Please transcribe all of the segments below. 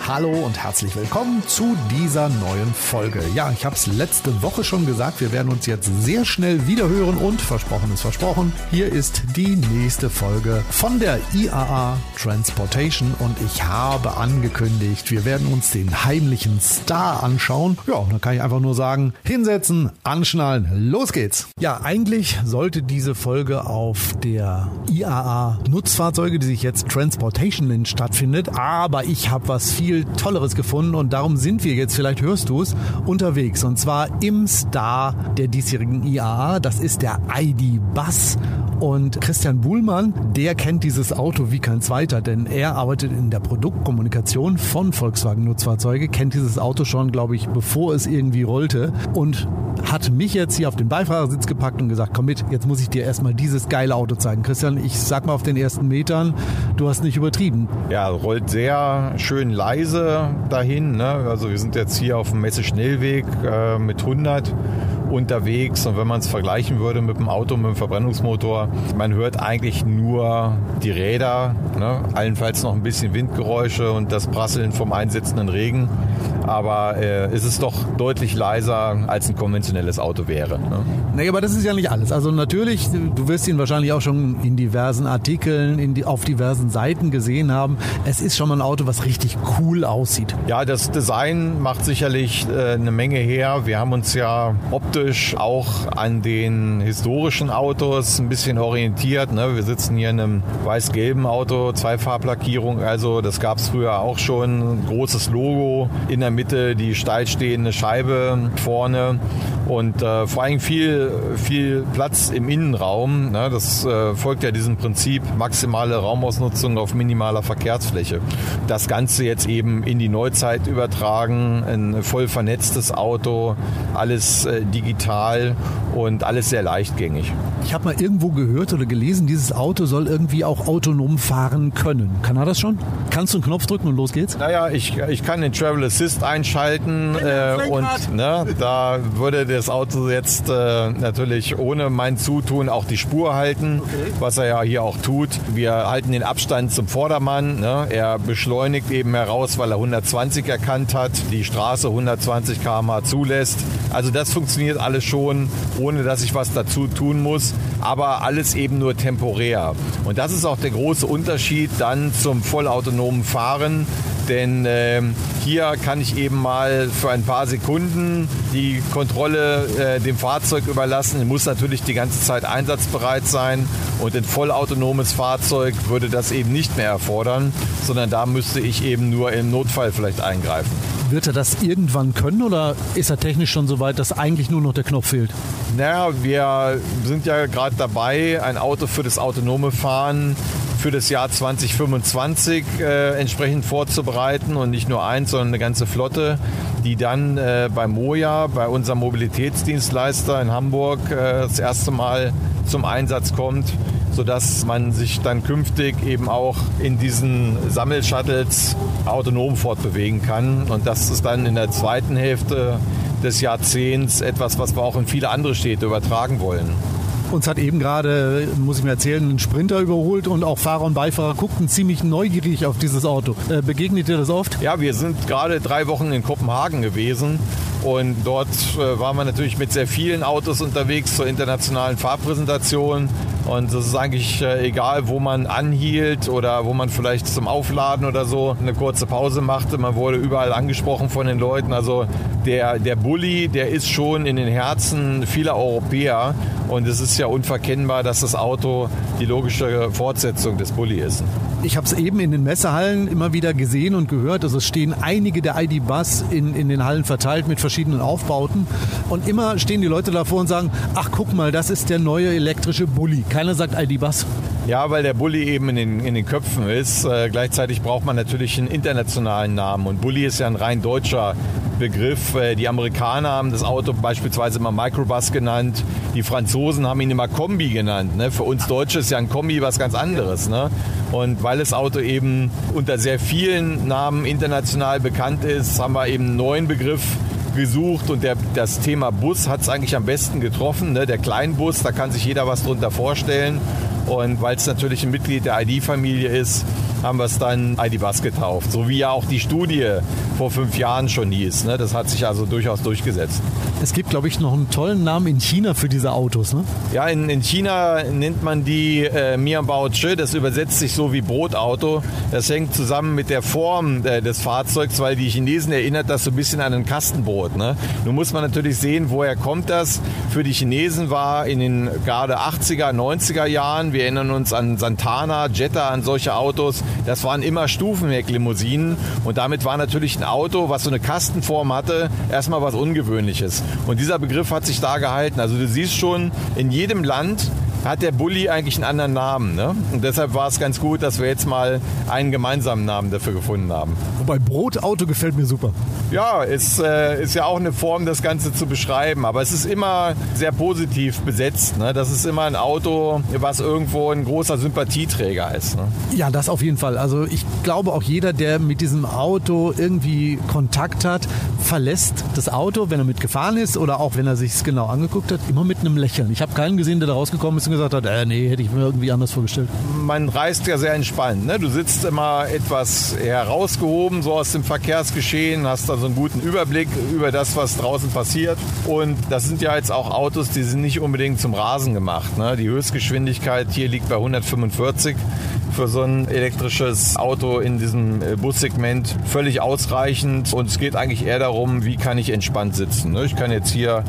Hallo und herzlich willkommen zu dieser neuen Folge. Ja, ich habe es letzte Woche schon gesagt, wir werden uns jetzt sehr schnell wieder hören und versprochen ist versprochen. Hier ist die nächste Folge von der IAA Transportation und ich habe angekündigt, wir werden uns den heimlichen Star anschauen. Ja, dann kann ich einfach nur sagen, hinsetzen, anschnallen, los geht's. Ja, eigentlich sollte diese Folge auf der IAA Nutzfahrzeuge, die sich jetzt Transportation nennt, stattfindet, aber ich habe was viel viel Tolleres gefunden und darum sind wir jetzt, vielleicht hörst du es, unterwegs. Und zwar im Star der diesjährigen IAA. Das ist der ID Bus. Und Christian Buhlmann, der kennt dieses Auto wie kein zweiter, denn er arbeitet in der Produktkommunikation von Volkswagen Nutzfahrzeuge, kennt dieses Auto schon, glaube ich, bevor es irgendwie rollte und hat mich jetzt hier auf den Beifahrersitz gepackt und gesagt, komm mit, jetzt muss ich dir erstmal dieses geile Auto zeigen. Christian, ich sag mal auf den ersten Metern, du hast nicht übertrieben. Ja, rollt sehr schön leise dahin. Ne? Also wir sind jetzt hier auf dem Messe-Schnellweg äh, mit 100 unterwegs und wenn man es vergleichen würde mit dem Auto mit dem Verbrennungsmotor, man hört eigentlich nur die Räder, ne? allenfalls noch ein bisschen Windgeräusche und das Prasseln vom einsetzenden Regen aber äh, es ist doch deutlich leiser, als ein konventionelles Auto wäre. Ne? Naja, aber das ist ja nicht alles. Also natürlich, du wirst ihn wahrscheinlich auch schon in diversen Artikeln, in die, auf diversen Seiten gesehen haben. Es ist schon mal ein Auto, was richtig cool aussieht. Ja, das Design macht sicherlich äh, eine Menge her. Wir haben uns ja optisch auch an den historischen Autos ein bisschen orientiert. Ne? Wir sitzen hier in einem weiß-gelben Auto, Zweifarblackierung. Also das gab es früher auch schon. Großes Logo in der Mitte die steil stehende Scheibe vorne und äh, vor allem viel, viel Platz im Innenraum. Ne? Das äh, folgt ja diesem Prinzip maximale Raumausnutzung auf minimaler Verkehrsfläche. Das Ganze jetzt eben in die Neuzeit übertragen, ein voll vernetztes Auto, alles äh, digital und alles sehr leichtgängig. Ich habe mal irgendwo gehört oder gelesen, dieses Auto soll irgendwie auch autonom fahren können. Kann er das schon? Kannst du einen Knopf drücken und los geht's? Naja, ich, ich kann den Travel Assist einschalten äh, und ne, da würde das Auto jetzt äh, natürlich ohne mein Zutun auch die Spur halten, okay. was er ja hier auch tut. Wir halten den Abstand zum Vordermann. Ne? Er beschleunigt eben heraus, weil er 120 erkannt hat, die Straße 120 km/h zulässt. Also das funktioniert alles schon, ohne dass ich was dazu tun muss, aber alles eben nur temporär. Und das ist auch der große Unterschied dann zum vollautonomen Fahren denn äh, hier kann ich eben mal für ein paar Sekunden die Kontrolle äh, dem Fahrzeug überlassen. Ich muss natürlich die ganze Zeit einsatzbereit sein und ein vollautonomes Fahrzeug würde das eben nicht mehr erfordern, sondern da müsste ich eben nur im Notfall vielleicht eingreifen. Wird er das irgendwann können oder ist er technisch schon so weit, dass eigentlich nur noch der Knopf fehlt? Naja, wir sind ja gerade dabei, ein Auto für das autonome Fahren für das Jahr 2025 äh, entsprechend vorzubereiten und nicht nur eins, sondern eine ganze Flotte, die dann äh, bei Moja, bei unserem Mobilitätsdienstleister in Hamburg, äh, das erste Mal zum Einsatz kommt, sodass man sich dann künftig eben auch in diesen Sammelshuttles autonom fortbewegen kann. Und das ist dann in der zweiten Hälfte des Jahrzehnts etwas, was wir auch in viele andere Städte übertragen wollen. Uns hat eben gerade, muss ich mir erzählen, ein Sprinter überholt und auch Fahrer und Beifahrer guckten ziemlich neugierig auf dieses Auto. Äh, begegnet dir das oft? Ja, wir sind gerade drei Wochen in Kopenhagen gewesen und dort äh, waren wir natürlich mit sehr vielen Autos unterwegs zur internationalen Fahrpräsentation. Und es ist eigentlich äh, egal, wo man anhielt oder wo man vielleicht zum Aufladen oder so eine kurze Pause machte. Man wurde überall angesprochen von den Leuten. Also der, der Bulli, der ist schon in den Herzen vieler Europäer. Und es ist ja unverkennbar, dass das Auto die logische Fortsetzung des Bulli ist. Ich habe es eben in den Messehallen immer wieder gesehen und gehört. Also es stehen einige der ID-Bus in, in den Hallen verteilt mit verschiedenen Aufbauten. Und immer stehen die Leute davor und sagen, ach guck mal, das ist der neue elektrische Bulli. Keiner sagt ID-Bus. Ja, weil der Bulli eben in den, in den Köpfen ist. Äh, gleichzeitig braucht man natürlich einen internationalen Namen. Und Bulli ist ja ein rein deutscher Begriff. Äh, die Amerikaner haben das Auto beispielsweise immer Microbus genannt. Die Franzosen haben ihn immer Kombi genannt. Ne? Für uns Deutsche ist ja ein Kombi was ganz anderes. Ne? Und weil das Auto eben unter sehr vielen Namen international bekannt ist, haben wir eben einen neuen Begriff gesucht und der, das Thema Bus hat es eigentlich am besten getroffen. Ne? Der Kleinbus, da kann sich jeder was drunter vorstellen. Und weil es natürlich ein Mitglied der ID-Familie ist, haben wir es dann ID Bus getauft. So wie ja auch die Studie vor fünf Jahren schon hieß. Ne? Das hat sich also durchaus durchgesetzt. Es gibt, glaube ich, noch einen tollen Namen in China für diese Autos. Ne? Ja, in, in China nennt man die äh, Mianbao Che. Das übersetzt sich so wie Brotauto. Das hängt zusammen mit der Form äh, des Fahrzeugs, weil die Chinesen erinnert das so ein bisschen an ein Kastenbrot. Ne? Nun muss man natürlich sehen, woher kommt das. Für die Chinesen war in den gerade 80er, 90er Jahren, wir erinnern uns an Santana, Jetta, an solche Autos, das waren immer Stufenhecklimousinen und damit war natürlich ein Auto, was so eine Kastenform hatte, erstmal was Ungewöhnliches. Und dieser Begriff hat sich da gehalten. Also du siehst schon, in jedem Land hat der Bulli eigentlich einen anderen Namen. Ne? Und deshalb war es ganz gut, dass wir jetzt mal einen gemeinsamen Namen dafür gefunden haben. Wobei Brotauto gefällt mir super. Ja, ist, äh, ist ja auch eine Form, das Ganze zu beschreiben. Aber es ist immer sehr positiv besetzt. Ne? Das ist immer ein Auto, was irgendwo ein großer Sympathieträger ist. Ne? Ja, das auf jeden Fall. Also ich glaube auch jeder, der mit diesem Auto irgendwie Kontakt hat, verlässt das Auto, wenn er mitgefahren ist oder auch wenn er sich es genau angeguckt hat, immer mit einem Lächeln. Ich habe keinen gesehen, der da rausgekommen ist und gesagt hat, äh, nee, hätte ich mir irgendwie anders vorgestellt. Man reist ja sehr entspannt. Ne? Du sitzt immer etwas herausgehoben, so aus dem Verkehrsgeschehen, hast da so einen guten Überblick über das, was draußen passiert. Und das sind ja jetzt auch Autos, die sind nicht unbedingt zum Rasen gemacht. Ne? Die Höchstgeschwindigkeit hier liegt bei 145 für so ein elektrisches Auto in diesem äh, Bussegment völlig ausreichend. Und es geht eigentlich eher darum, wie kann ich entspannt sitzen. Ne? Ich kann jetzt hier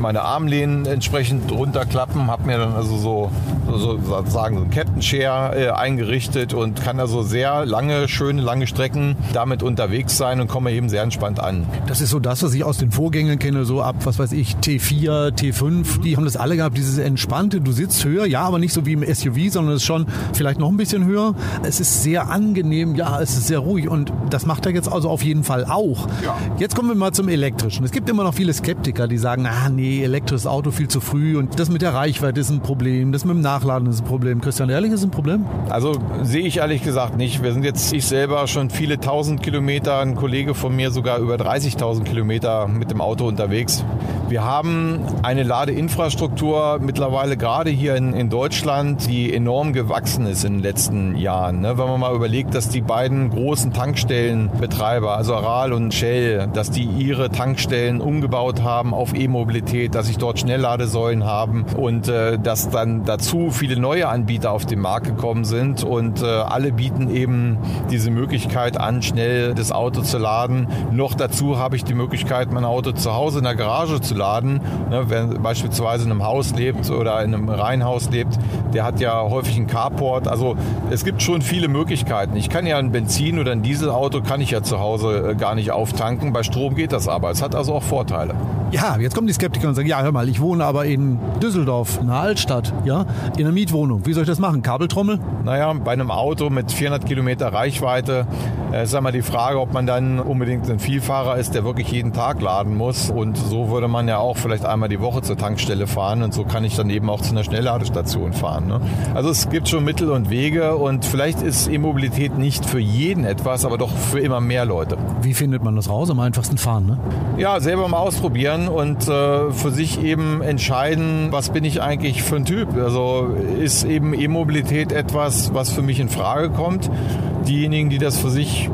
meine Armlehnen entsprechend runterklappen, habe mir dann also so, so sozusagen so ein Captain Chair äh, eingerichtet und kann also sehr lange, schöne, lange Strecken damit unterwegs sein und komme eben sehr entspannt an. Das ist so das, was ich aus den Vorgängern kenne, so ab, was weiß ich, T4, T5, die haben das alle gehabt, dieses entspannte, du sitzt höher, ja, aber nicht so wie im SUV, sondern es ist schon vielleicht noch ein bisschen höher. Es ist sehr angenehm, ja, es ist sehr ruhig und das macht er jetzt also auf jeden Fall auch. Ja. Jetzt kommen wir mal zum Elektrischen. Es gibt immer noch viele Skeptiker, die sagen, ah nee, elektrisches Auto viel zu früh und das mit der Reichweite ist ein Problem, das mit dem Nachladen ist ein Problem. Christian, ehrlich ist ein Problem? Also sehe ich ehrlich gesagt nicht. Wir sind jetzt, ich selber schon viele tausend Kilometer, ein Kollege von mir sogar über 30.000 Kilometer mit dem Auto unterwegs. Wir haben eine Ladeinfrastruktur mittlerweile gerade hier in, in Deutschland, die enorm gewachsen ist in den letzten Jahren. Ne? Wenn man mal überlegt, dass die beiden großen Tankstellenbetreiber, also Aral und Shell, dass die ihre Tankstellen umgebaut haben auf E-Mobilität dass sich dort Schnellladesäulen haben und äh, dass dann dazu viele neue Anbieter auf den Markt gekommen sind und äh, alle bieten eben diese Möglichkeit an, schnell das Auto zu laden. Noch dazu habe ich die Möglichkeit, mein Auto zu Hause in der Garage zu laden. Ne, wer beispielsweise in einem Haus lebt oder in einem Reihenhaus lebt, der hat ja häufig einen Carport. Also es gibt schon viele Möglichkeiten. Ich kann ja ein Benzin- oder ein Dieselauto kann ich ja zu Hause äh, gar nicht auftanken. Bei Strom geht das aber. Es hat also auch Vorteile. Ja, jetzt kommen die Skeptiker und sagen, ja, hör mal, ich wohne aber in Düsseldorf, in einer Altstadt, ja, in einer Mietwohnung. Wie soll ich das machen? Kabeltrommel? Naja, bei einem Auto mit 400 Kilometer Reichweite äh, ist einmal die Frage, ob man dann unbedingt ein Vielfahrer ist, der wirklich jeden Tag laden muss. Und so würde man ja auch vielleicht einmal die Woche zur Tankstelle fahren und so kann ich dann eben auch zu einer Schnellladestation fahren. Ne? Also es gibt schon Mittel und Wege und vielleicht ist E-Mobilität nicht für jeden etwas, aber doch für immer mehr Leute. Wie findet man das raus? Am einfachsten fahren, ne? Ja, selber mal ausprobieren kann und äh, für sich eben entscheiden, was bin ich eigentlich für ein Typ. Also ist eben E-Mobilität etwas, was für mich in Frage kommt. Diejenigen, die das für sich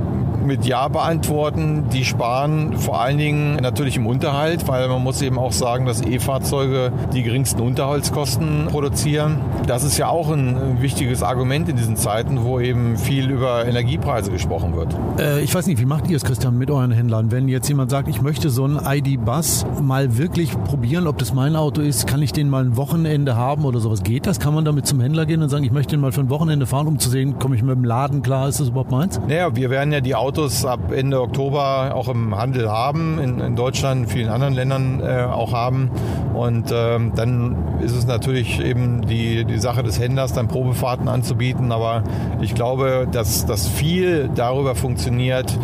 mit Ja beantworten. Die sparen vor allen Dingen natürlich im Unterhalt, weil man muss eben auch sagen, dass E-Fahrzeuge die geringsten Unterhaltskosten produzieren. Das ist ja auch ein wichtiges Argument in diesen Zeiten, wo eben viel über Energiepreise gesprochen wird. Äh, ich weiß nicht, wie macht ihr es, Christian, mit euren Händlern? Wenn jetzt jemand sagt, ich möchte so einen ID-Bus mal wirklich probieren, ob das mein Auto ist, kann ich den mal ein Wochenende haben oder sowas? Geht das? Kann man damit zum Händler gehen und sagen, ich möchte den mal für ein Wochenende fahren, um zu sehen, komme ich mit dem Laden klar, ist das überhaupt meins? Naja, wir werden ja die Autos Autos ab Ende Oktober auch im Handel haben, in, in Deutschland, in vielen anderen Ländern äh, auch haben. Und ähm, dann ist es natürlich eben die, die Sache des Händlers, dann Probefahrten anzubieten. Aber ich glaube, dass das viel darüber funktioniert,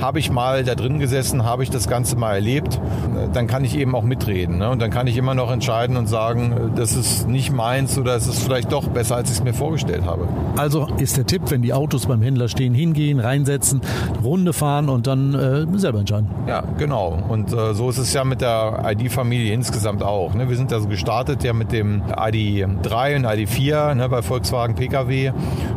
habe ich mal da drin gesessen, habe ich das Ganze mal erlebt, dann kann ich eben auch mitreden. Ne? Und dann kann ich immer noch entscheiden und sagen, das ist nicht meins oder es ist vielleicht doch besser, als ich es mir vorgestellt habe. Also ist der Tipp, wenn die Autos beim Händler stehen, hingehen, reinsetzen, Runde fahren und dann äh, selber entscheiden. Ja, genau. Und äh, so ist es ja mit der ID-Familie insgesamt auch. Ne? Wir sind ja so gestartet ja mit dem ID3 und ID4 ne, bei Volkswagen Pkw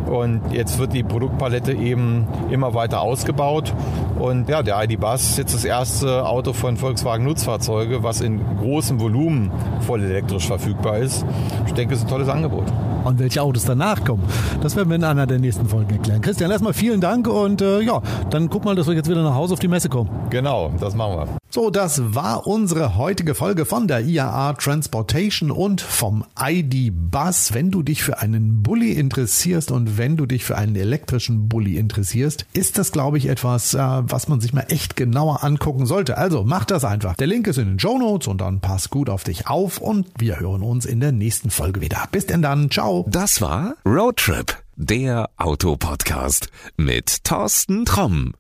und jetzt wird die Produktpalette eben immer weiter ausgebaut und ja, der ID Bus ist jetzt das erste Auto von Volkswagen Nutzfahrzeuge, was in großem Volumen voll elektrisch verfügbar ist. Ich denke, es ist ein tolles Angebot. Und welche Autos danach kommen, das werden wir in einer der nächsten Folgen erklären. Christian, erstmal vielen Dank und äh, ja, dann guck mal, dass wir jetzt wieder nach Hause auf die Messe kommen. Genau, das machen wir. So, das war unsere heutige Folge von der IAA Transportation und vom ID Bus. Wenn du dich für einen Bulli interessierst und wenn du dich für einen elektrischen Bulli interessierst, ist das, glaube ich, etwas, äh, was man sich mal echt genauer angucken sollte. Also mach das einfach. Der Link ist in den Show Notes und dann pass gut auf dich auf und wir hören uns in der nächsten Folge wieder. Bis denn dann. Ciao. Das war Roadtrip, der Autopodcast mit Thorsten Tromm.